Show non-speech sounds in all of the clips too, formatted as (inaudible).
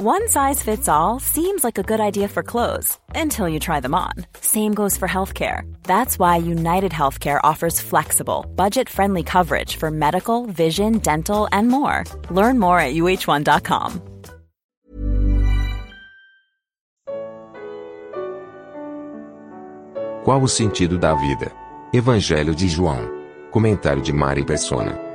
One size fits all seems like a good idea for clothes until you try them on. Same goes for healthcare. That's why United Healthcare offers flexible, budget friendly coverage for medical, vision, dental, and more. Learn more at uh1.com. Qual o sentido da vida? Evangelho de João. Comentário de Mari Persona.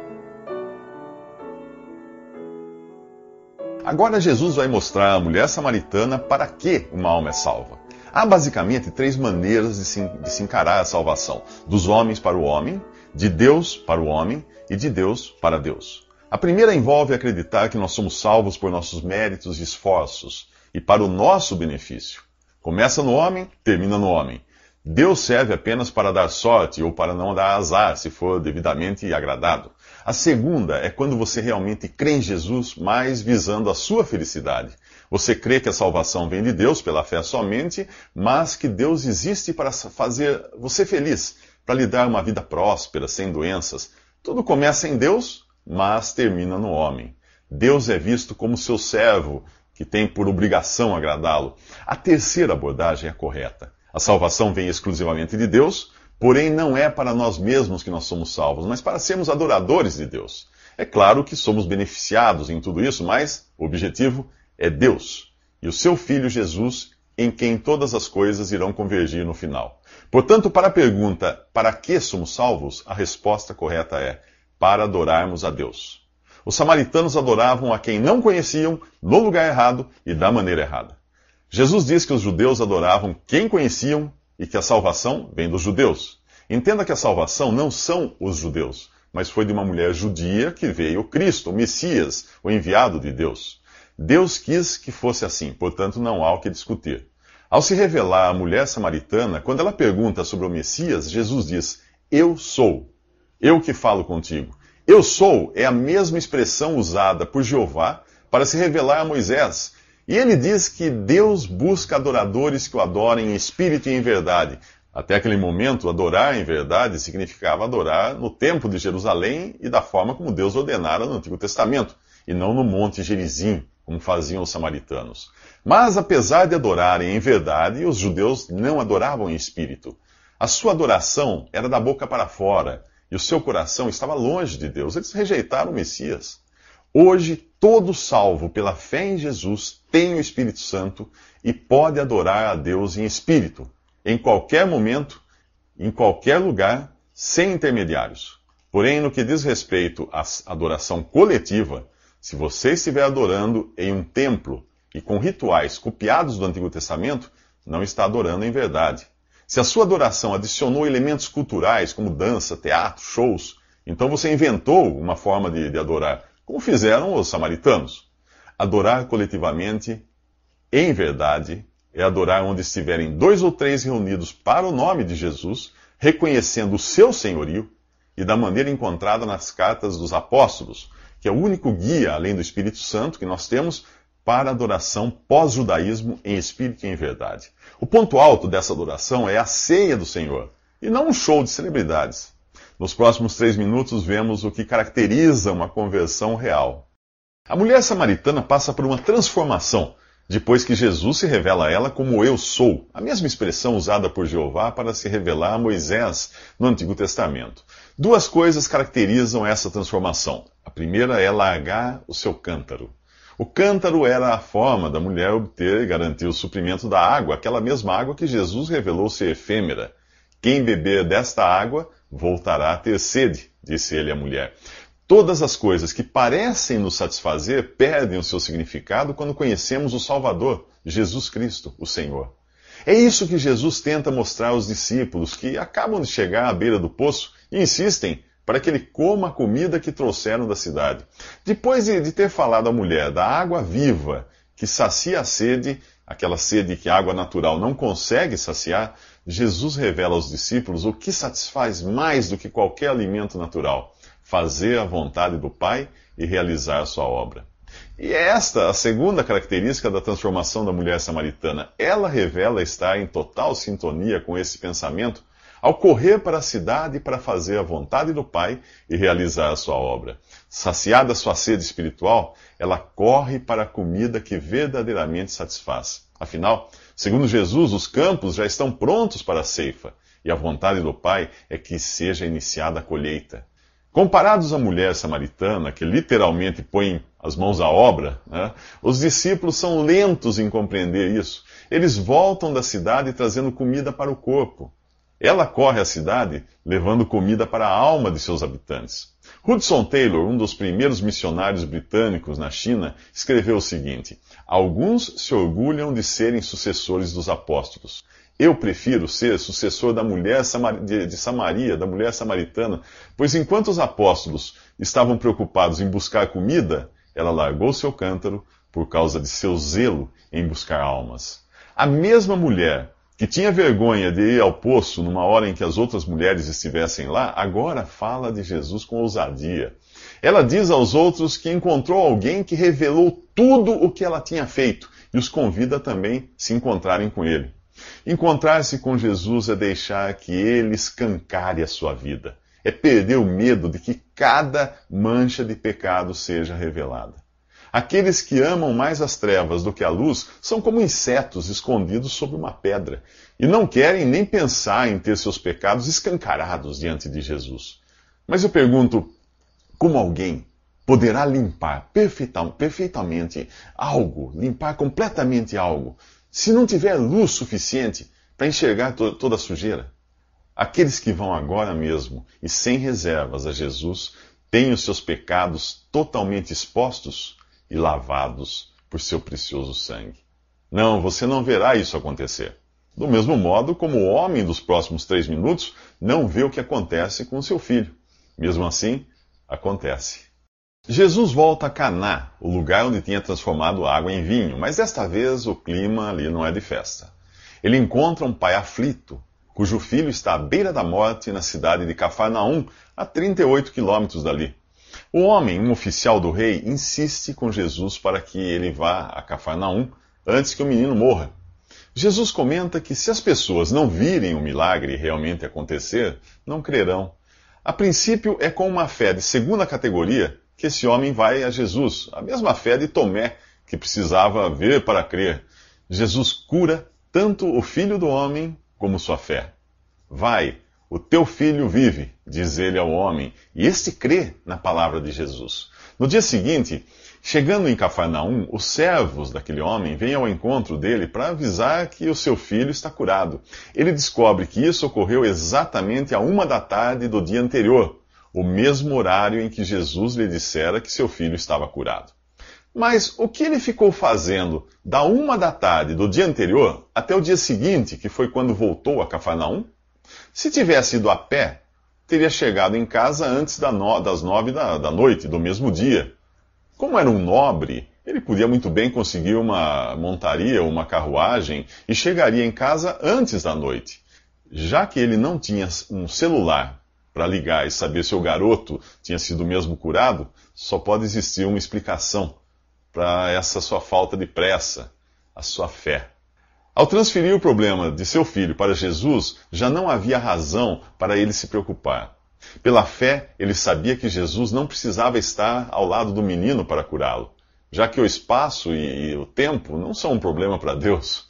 Agora Jesus vai mostrar à mulher samaritana para que uma alma é salva. Há basicamente três maneiras de se, de se encarar a salvação: dos homens para o homem, de Deus para o homem e de Deus para Deus. A primeira envolve acreditar que nós somos salvos por nossos méritos e esforços e para o nosso benefício. Começa no homem, termina no homem. Deus serve apenas para dar sorte ou para não dar azar, se for devidamente agradado. A segunda é quando você realmente crê em Jesus, mais visando a sua felicidade. Você crê que a salvação vem de Deus pela fé somente, mas que Deus existe para fazer você feliz, para lhe dar uma vida próspera, sem doenças. Tudo começa em Deus, mas termina no homem. Deus é visto como seu servo, que tem por obrigação agradá-lo. A terceira abordagem é correta. A salvação vem exclusivamente de Deus, porém não é para nós mesmos que nós somos salvos, mas para sermos adoradores de Deus. É claro que somos beneficiados em tudo isso, mas o objetivo é Deus e o seu Filho Jesus, em quem todas as coisas irão convergir no final. Portanto, para a pergunta para que somos salvos, a resposta correta é para adorarmos a Deus. Os samaritanos adoravam a quem não conheciam, no lugar errado e da maneira errada. Jesus diz que os judeus adoravam quem conheciam e que a salvação vem dos judeus. Entenda que a salvação não são os judeus, mas foi de uma mulher judia que veio Cristo, o Messias, o enviado de Deus. Deus quis que fosse assim, portanto não há o que discutir. Ao se revelar à mulher samaritana, quando ela pergunta sobre o Messias, Jesus diz: Eu sou. Eu que falo contigo. Eu sou é a mesma expressão usada por Jeová para se revelar a Moisés e ele diz que Deus busca adoradores que o adorem em espírito e em verdade. Até aquele momento, adorar em verdade significava adorar no templo de Jerusalém e da forma como Deus ordenara no Antigo Testamento, e não no Monte Gerizim, como faziam os samaritanos. Mas apesar de adorarem em verdade, os judeus não adoravam em espírito. A sua adoração era da boca para fora, e o seu coração estava longe de Deus. Eles rejeitaram o Messias. Hoje, todo salvo pela fé em Jesus tem o Espírito Santo e pode adorar a Deus em espírito, em qualquer momento, em qualquer lugar, sem intermediários. Porém, no que diz respeito à adoração coletiva, se você estiver adorando em um templo e com rituais copiados do Antigo Testamento, não está adorando em verdade. Se a sua adoração adicionou elementos culturais, como dança, teatro, shows, então você inventou uma forma de, de adorar como fizeram os samaritanos. Adorar coletivamente, em verdade, é adorar onde estiverem dois ou três reunidos para o nome de Jesus, reconhecendo o seu senhorio e da maneira encontrada nas cartas dos apóstolos, que é o único guia, além do Espírito Santo, que nós temos para adoração pós-judaísmo em espírito e em verdade. O ponto alto dessa adoração é a ceia do Senhor, e não um show de celebridades. Nos próximos três minutos, vemos o que caracteriza uma conversão real. A mulher samaritana passa por uma transformação depois que Jesus se revela a ela como eu sou, a mesma expressão usada por Jeová para se revelar a Moisés no Antigo Testamento. Duas coisas caracterizam essa transformação. A primeira é largar o seu cântaro. O cântaro era a forma da mulher obter e garantir o suprimento da água, aquela mesma água que Jesus revelou ser efêmera. Quem beber desta água voltará a ter sede, disse ele à mulher. Todas as coisas que parecem nos satisfazer perdem o seu significado quando conhecemos o Salvador, Jesus Cristo, o Senhor. É isso que Jesus tenta mostrar aos discípulos que acabam de chegar à beira do poço e insistem para que ele coma a comida que trouxeram da cidade. Depois de, ter falado à mulher da água viva que sacia a sede, aquela sede que a água natural não consegue saciar, Jesus revela aos discípulos o que satisfaz mais do que qualquer alimento natural: fazer a vontade do Pai e realizar a sua obra. E é esta a segunda característica da transformação da mulher samaritana. Ela revela estar em total sintonia com esse pensamento ao correr para a cidade para fazer a vontade do Pai e realizar a sua obra. Saciada sua sede espiritual, ela corre para a comida que verdadeiramente satisfaz. Afinal, segundo Jesus, os campos já estão prontos para a ceifa, e a vontade do Pai é que seja iniciada a colheita. Comparados à mulher samaritana, que literalmente põe as mãos à obra, né, os discípulos são lentos em compreender isso. Eles voltam da cidade trazendo comida para o corpo. Ela corre à cidade levando comida para a alma de seus habitantes. Hudson Taylor, um dos primeiros missionários britânicos na China, escreveu o seguinte: Alguns se orgulham de serem sucessores dos apóstolos. Eu prefiro ser sucessor da mulher de Samaria, da mulher samaritana, pois enquanto os apóstolos estavam preocupados em buscar comida, ela largou seu cântaro por causa de seu zelo em buscar almas. A mesma mulher que tinha vergonha de ir ao poço numa hora em que as outras mulheres estivessem lá, agora fala de Jesus com ousadia. Ela diz aos outros que encontrou alguém que revelou tudo o que ela tinha feito e os convida também a se encontrarem com ele. Encontrar-se com Jesus é deixar que ele escancare a sua vida, é perder o medo de que cada mancha de pecado seja revelada. Aqueles que amam mais as trevas do que a luz são como insetos escondidos sob uma pedra e não querem nem pensar em ter seus pecados escancarados diante de Jesus. Mas eu pergunto: como alguém poderá limpar perfeitamente algo, limpar completamente algo, se não tiver luz suficiente para enxergar to toda a sujeira? Aqueles que vão agora mesmo e sem reservas a Jesus têm os seus pecados totalmente expostos e lavados por seu precioso sangue. Não, você não verá isso acontecer. Do mesmo modo como o homem dos próximos três minutos não vê o que acontece com seu filho. Mesmo assim, acontece. Jesus volta a Caná, o lugar onde tinha transformado água em vinho, mas desta vez o clima ali não é de festa. Ele encontra um pai aflito, cujo filho está à beira da morte na cidade de Cafarnaum, a 38 quilômetros dali. O homem, um oficial do rei, insiste com Jesus para que ele vá a Cafarnaum antes que o menino morra. Jesus comenta que se as pessoas não virem o milagre realmente acontecer, não crerão. A princípio, é com uma fé de segunda categoria que esse homem vai a Jesus, a mesma fé de Tomé, que precisava ver para crer. Jesus cura tanto o filho do homem como sua fé. Vai, o teu filho vive, diz ele ao homem, e este crê na palavra de Jesus. No dia seguinte, chegando em Cafarnaum, os servos daquele homem vêm ao encontro dele para avisar que o seu filho está curado. Ele descobre que isso ocorreu exatamente a uma da tarde do dia anterior, o mesmo horário em que Jesus lhe dissera que seu filho estava curado. Mas o que ele ficou fazendo da uma da tarde do dia anterior até o dia seguinte, que foi quando voltou a Cafarnaum? Se tivesse ido a pé, teria chegado em casa antes das nove da, da noite do mesmo dia. Como era um nobre, ele podia muito bem conseguir uma montaria, uma carruagem e chegaria em casa antes da noite. Já que ele não tinha um celular para ligar e saber se o garoto tinha sido mesmo curado, só pode existir uma explicação para essa sua falta de pressa, a sua fé. Ao transferir o problema de seu filho para Jesus, já não havia razão para ele se preocupar. Pela fé, ele sabia que Jesus não precisava estar ao lado do menino para curá-lo, já que o espaço e o tempo não são um problema para Deus.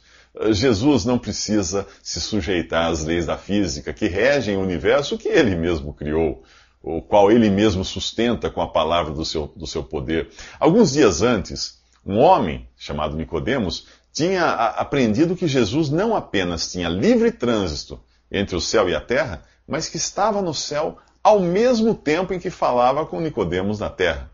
Jesus não precisa se sujeitar às leis da física que regem o universo que ele mesmo criou, o qual ele mesmo sustenta com a palavra do seu, do seu poder. Alguns dias antes, um homem chamado Nicodemos tinha aprendido que Jesus não apenas tinha livre trânsito entre o céu e a terra, mas que estava no céu ao mesmo tempo em que falava com Nicodemos na terra.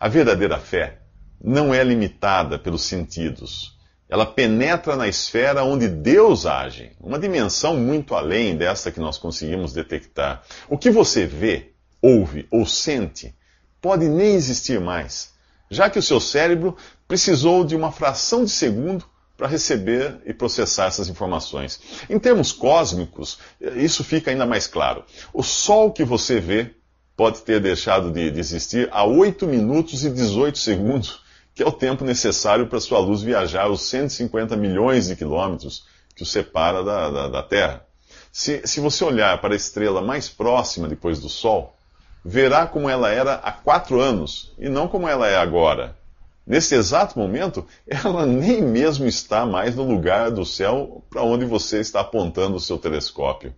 A verdadeira fé não é limitada pelos sentidos. Ela penetra na esfera onde Deus age, uma dimensão muito além desta que nós conseguimos detectar. O que você vê, ouve ou sente pode nem existir mais, já que o seu cérebro precisou de uma fração de segundo para receber e processar essas informações. Em termos cósmicos, isso fica ainda mais claro. O Sol que você vê pode ter deixado de, de existir há 8 minutos e 18 segundos, que é o tempo necessário para sua luz viajar os 150 milhões de quilômetros que o separa da, da, da Terra. Se, se você olhar para a estrela mais próxima depois do Sol, verá como ela era há quatro anos e não como ela é agora. Nesse exato momento, (laughs) ela nem mesmo está mais no lugar do céu para onde você está apontando o seu telescópio.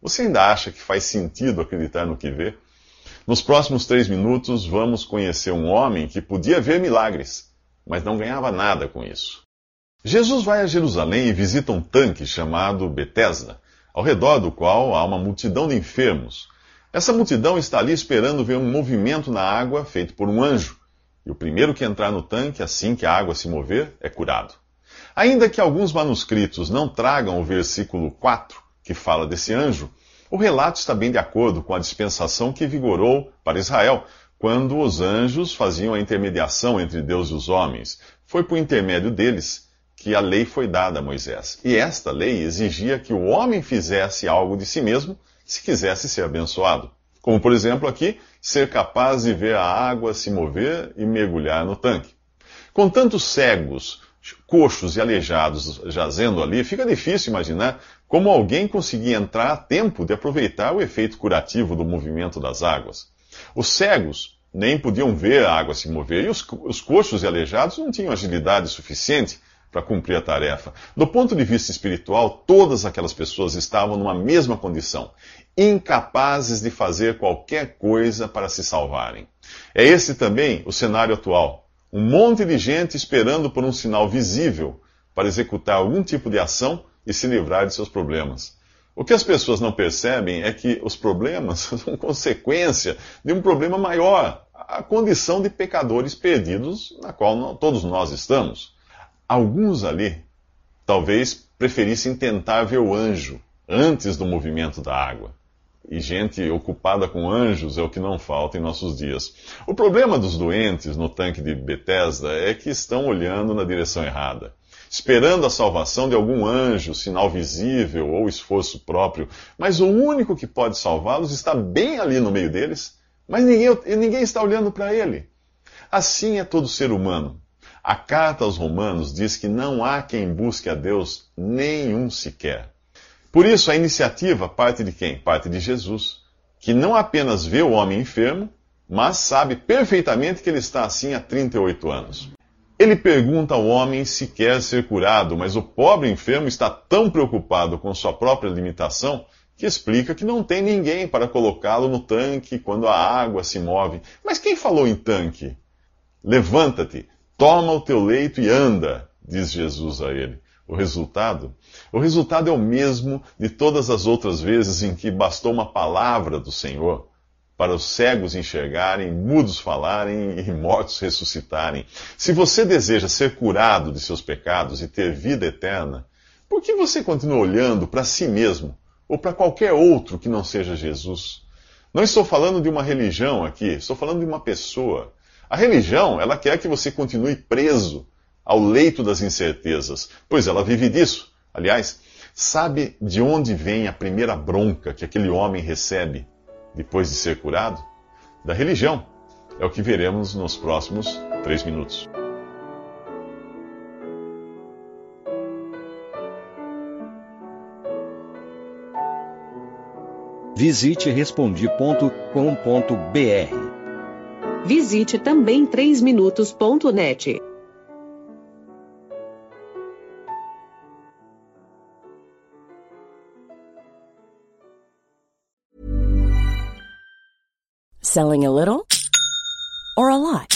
Você ainda acha que faz sentido acreditar no que vê? Nos próximos três minutos, vamos conhecer um homem que podia ver milagres, mas não ganhava nada com isso. Jesus vai a Jerusalém e visita um tanque chamado Betesda, ao redor do qual há uma multidão de enfermos. Essa multidão está ali esperando ver um movimento na água feito por um anjo e o primeiro que entrar no tanque, assim que a água se mover, é curado. Ainda que alguns manuscritos não tragam o versículo 4, que fala desse anjo, o relato está bem de acordo com a dispensação que vigorou para Israel, quando os anjos faziam a intermediação entre Deus e os homens. Foi por intermédio deles que a lei foi dada a Moisés. E esta lei exigia que o homem fizesse algo de si mesmo se quisesse ser abençoado. Como, por exemplo, aqui, ser capaz de ver a água se mover e mergulhar no tanque. Com tantos cegos, coxos e aleijados jazendo ali, fica difícil imaginar como alguém conseguia entrar a tempo de aproveitar o efeito curativo do movimento das águas. Os cegos nem podiam ver a água se mover, e os, os coxos e aleijados não tinham agilidade suficiente para cumprir a tarefa. Do ponto de vista espiritual, todas aquelas pessoas estavam numa mesma condição, incapazes de fazer qualquer coisa para se salvarem. É esse também o cenário atual. Um monte de gente esperando por um sinal visível para executar algum tipo de ação e se livrar de seus problemas. O que as pessoas não percebem é que os problemas (laughs) são consequência de um problema maior, a condição de pecadores perdidos na qual todos nós estamos. Alguns ali talvez preferissem tentar ver o anjo antes do movimento da água. E gente ocupada com anjos é o que não falta em nossos dias. O problema dos doentes no tanque de Bethesda é que estão olhando na direção errada, esperando a salvação de algum anjo, sinal visível ou esforço próprio. Mas o único que pode salvá-los está bem ali no meio deles, mas ninguém, ninguém está olhando para ele. Assim é todo ser humano. A carta aos Romanos diz que não há quem busque a Deus, nenhum sequer. Por isso, a iniciativa parte de quem? Parte de Jesus, que não apenas vê o homem enfermo, mas sabe perfeitamente que ele está assim há 38 anos. Ele pergunta ao homem se quer ser curado, mas o pobre enfermo está tão preocupado com sua própria limitação que explica que não tem ninguém para colocá-lo no tanque quando a água se move. Mas quem falou em tanque? Levanta-te, Toma o teu leito e anda, diz Jesus a ele. O resultado? O resultado é o mesmo de todas as outras vezes em que bastou uma palavra do Senhor para os cegos enxergarem, mudos falarem e mortos ressuscitarem. Se você deseja ser curado de seus pecados e ter vida eterna, por que você continua olhando para si mesmo ou para qualquer outro que não seja Jesus? Não estou falando de uma religião aqui, estou falando de uma pessoa. A religião, ela quer que você continue preso ao leito das incertezas, pois ela vive disso. Aliás, sabe de onde vem a primeira bronca que aquele homem recebe depois de ser curado? Da religião. É o que veremos nos próximos três minutos. Visite respondi.com.br Visite também 3minutos.net. Selling a little or a lot?